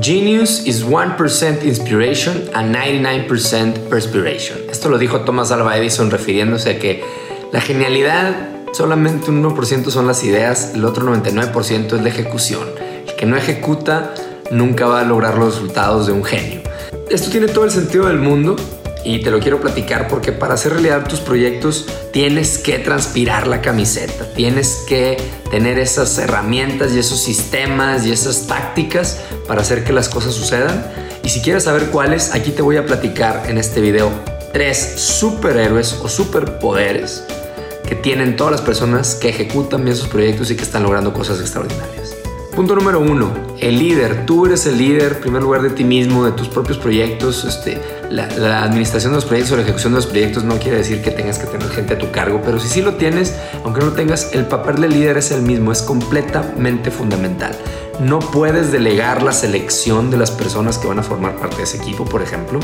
Genius is 1% inspiration and 99% perspiration. Esto lo dijo Thomas Alva Edison refiriéndose a que la genialidad solamente un 1% son las ideas, el otro 99% es la ejecución. El que no ejecuta nunca va a lograr los resultados de un genio. Esto tiene todo el sentido del mundo y te lo quiero platicar porque para hacer realidad tus proyectos tienes que transpirar la camiseta, tienes que tener esas herramientas y esos sistemas y esas tácticas para hacer que las cosas sucedan. Y si quieres saber cuáles, aquí te voy a platicar en este video tres superhéroes o superpoderes que tienen todas las personas que ejecutan bien sus proyectos y que están logrando cosas extraordinarias. Punto número uno, el líder. Tú eres el líder, en primer lugar, de ti mismo, de tus propios proyectos. Este, la, administración de los proyectos o la ejecución de los proyectos no quiere decir que tengas que tener gente a tu cargo, pero si sí lo tienes, aunque no lo tengas, el papel del líder es el mismo, es completamente fundamental. No puedes delegar la selección de las personas que van a formar parte de ese equipo, por ejemplo.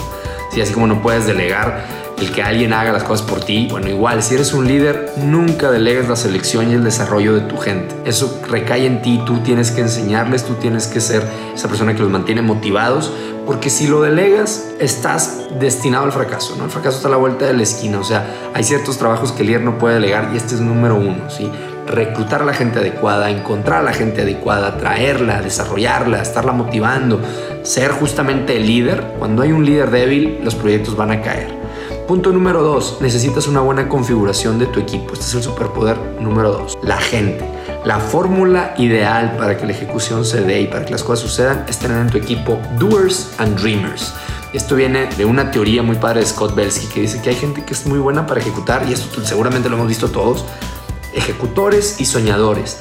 Si así como no puedes delegar el que alguien haga las cosas por ti, bueno, igual, si eres un líder, nunca delegues la selección y el desarrollo de tu gente. Eso recae en ti, tú tienes que enseñarles, tú tienes que ser esa persona que los mantiene motivados, porque si lo delegas, estás destinado al fracaso, ¿no? El fracaso está a la vuelta de la esquina, o sea, hay ciertos trabajos que el líder no puede delegar y este es número uno, ¿sí? reclutar a la gente adecuada, encontrar a la gente adecuada, traerla, desarrollarla, estarla motivando, ser justamente el líder. Cuando hay un líder débil, los proyectos van a caer. Punto número dos, necesitas una buena configuración de tu equipo. Este es el superpoder número dos, la gente. La fórmula ideal para que la ejecución se dé y para que las cosas sucedan es tener en tu equipo doers and dreamers. Esto viene de una teoría muy padre de Scott Belsky que dice que hay gente que es muy buena para ejecutar y esto seguramente lo hemos visto todos, ejecutores y soñadores.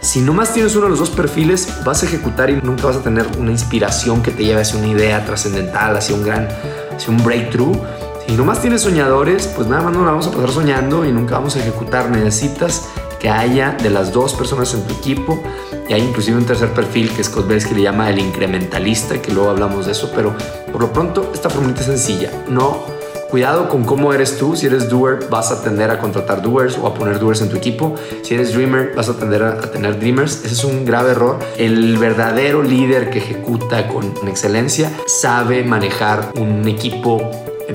Si nomás tienes uno de los dos perfiles, vas a ejecutar y nunca vas a tener una inspiración que te lleve hacia una idea trascendental, hacia un gran, hacia un breakthrough. Si nomás tienes soñadores, pues nada más no la vamos a pasar soñando y nunca vamos a ejecutar. Necesitas que haya de las dos personas en tu equipo y hay inclusive un tercer perfil que Scott que le llama el incrementalista, que luego hablamos de eso, pero por lo pronto esta fórmula es sencilla. No Cuidado con cómo eres tú. Si eres doer, vas a tender a contratar doers o a poner doers en tu equipo. Si eres dreamer, vas a tender a, tener dreamers. Ese es un grave error. El verdadero líder que ejecuta con excelencia sabe manejar un equipo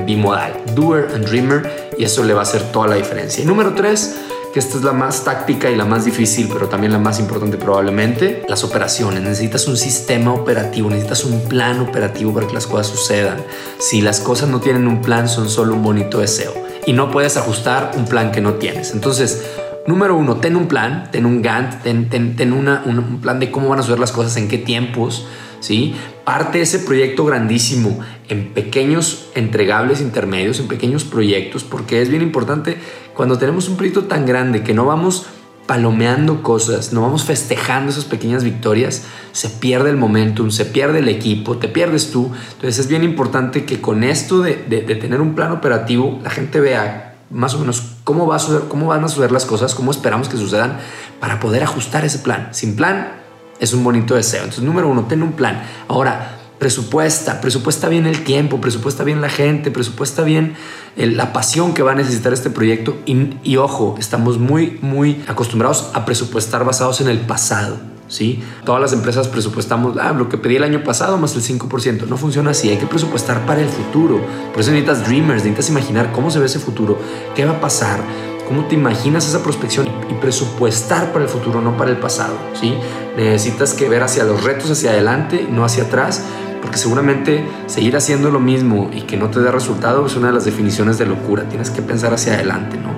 bimodal, doer and dreamer, y eso le va a hacer toda la diferencia. Y número tres, que esta es la más táctica y la más difícil, pero también la más importante probablemente, las operaciones. Necesitas un sistema operativo, necesitas un plan operativo para que las cosas sucedan. Si las cosas no tienen un plan, son solo un bonito deseo. Y no puedes ajustar un plan que no tienes. Entonces, número uno, ten un plan, ten un Gantt, ten, ten, una, un plan de cómo van a suceder las cosas, en qué tiempos. ¿sí? Parte ese proyecto grandísimo en pequeños entregables intermedios, en pequeños proyectos, porque es bien importante cuando tenemos un proyecto tan grande que no vamos palomeando cosas, no vamos festejando esas pequeñas victorias, se pierde el momentum, se pierde el equipo, te pierdes tú. Entonces es bien importante que con esto de, tener un plan operativo, la gente vea más o menos cómo, va a cómo van a suceder las cosas, cómo esperamos que sucedan para poder ajustar ese plan. Sin plan es un bonito deseo. Entonces, número uno, ten un plan. Ahora, presupuesta, presupuesta bien el tiempo, presupuesta bien la gente, presupuesta bien la pasión que va a necesitar este proyecto. Y, ojo, estamos muy, muy acostumbrados a presupuestar basados en el pasado. ¿Sí? Todas las empresas presupuestamos ah, lo que pedí el año pasado más el 5%. No funciona así, hay que presupuestar para el futuro. Por eso necesitas dreamers, necesitas imaginar cómo se ve ese futuro, qué va a pasar, cómo te imaginas esa prospección y presupuestar para el futuro, no para el pasado. ¿sí? Necesitas que ver hacia los retos, hacia adelante, no hacia atrás, porque seguramente seguir haciendo lo mismo y que no te dé resultado es una de las definiciones de locura. Tienes que pensar hacia adelante, ¿no?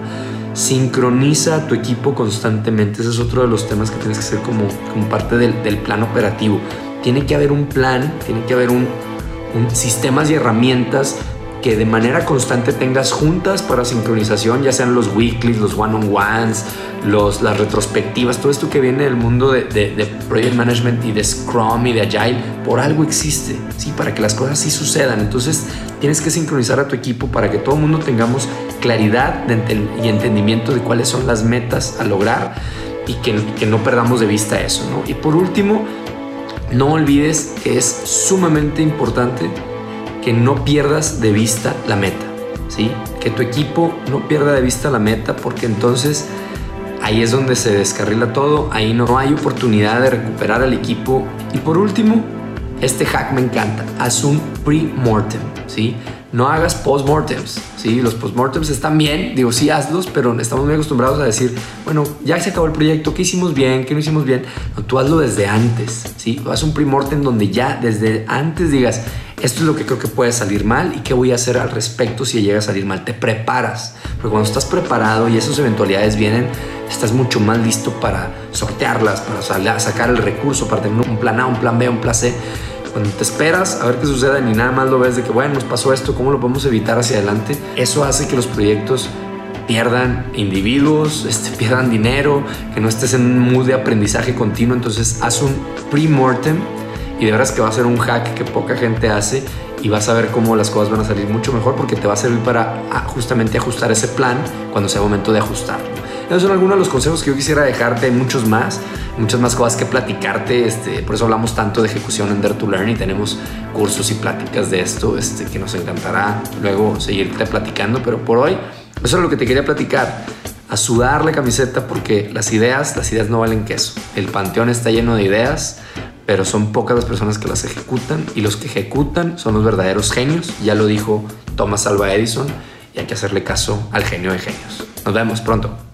Sincroniza a tu equipo constantemente. Ese es otro de los temas que tienes que hacer como, como parte del, del plan operativo. Tiene que haber un plan, tiene que haber un, un sistemas y herramientas que de manera constante tengas juntas para sincronización, ya sean los weeklies, los one-on-ones, los, las retrospectivas, todo esto que viene del mundo de, de, project management y de Scrum y de Agile, por algo existe, ¿sí? para que las cosas sí sucedan. Entonces tienes que sincronizar a tu equipo para que todo el mundo tengamos claridad y entendimiento de cuáles son las metas a lograr y que, no perdamos de vista eso. Y por último, no olvides que es sumamente importante que no pierdas de vista la meta, ¿sí? Que tu equipo no pierda de vista la meta porque entonces ahí es donde se descarrila todo, ahí no hay oportunidad de recuperar al equipo. Y por último, Este hack me encanta. Haz un pre-mortem, ¿sí? No hagas post-mortems, ¿sí? Los post-mortems están bien, digo, sí hazlos, pero estamos muy acostumbrados a decir, bueno, ya se acabó el proyecto, ¿qué hicimos bien? ¿Qué no hicimos bien? No, tú hazlo desde antes, ¿sí? Haz un pre-mortem donde ya desde antes digas, esto es lo que creo que puede salir mal y qué voy a hacer al respecto si llega a salir mal. Te preparas, porque cuando estás preparado y esas eventualidades vienen, estás mucho más listo para sortearlas, para sacar el recurso, para tener un plan A, un plan B, un plan C. Cuando te esperas a ver qué sucede y nada más lo ves de que, bueno, nos pasó esto, ¿cómo lo podemos evitar hacia adelante? Eso hace que los proyectos pierdan individuos, este, pierdan dinero, que no estés en un mood de aprendizaje continuo. Entonces, haz un pre-mortem y de veras que va a ser un hack que poca gente hace y vas a ver cómo las cosas van a salir mucho mejor porque te va a servir para ah, justamente ajustar ese plan cuando sea momento de ajustarlo. Esos son algunos de los consejos que yo quisiera dejarte, muchos más, muchas más cosas que platicarte, este, por eso hablamos tanto de ejecución en Dare to Learn y tenemos cursos y pláticas de esto este, que nos encantará luego seguirte platicando, pero por hoy eso es lo que te quería platicar a sudar la camiseta porque las ideas, las ideas no valen queso. El panteón está lleno de ideas, pero son pocas las personas que las ejecutan y los que ejecutan son los verdaderos genios, ya lo dijo Thomas Alva Edison y hay que hacerle caso al genio de genios. Nos vemos pronto.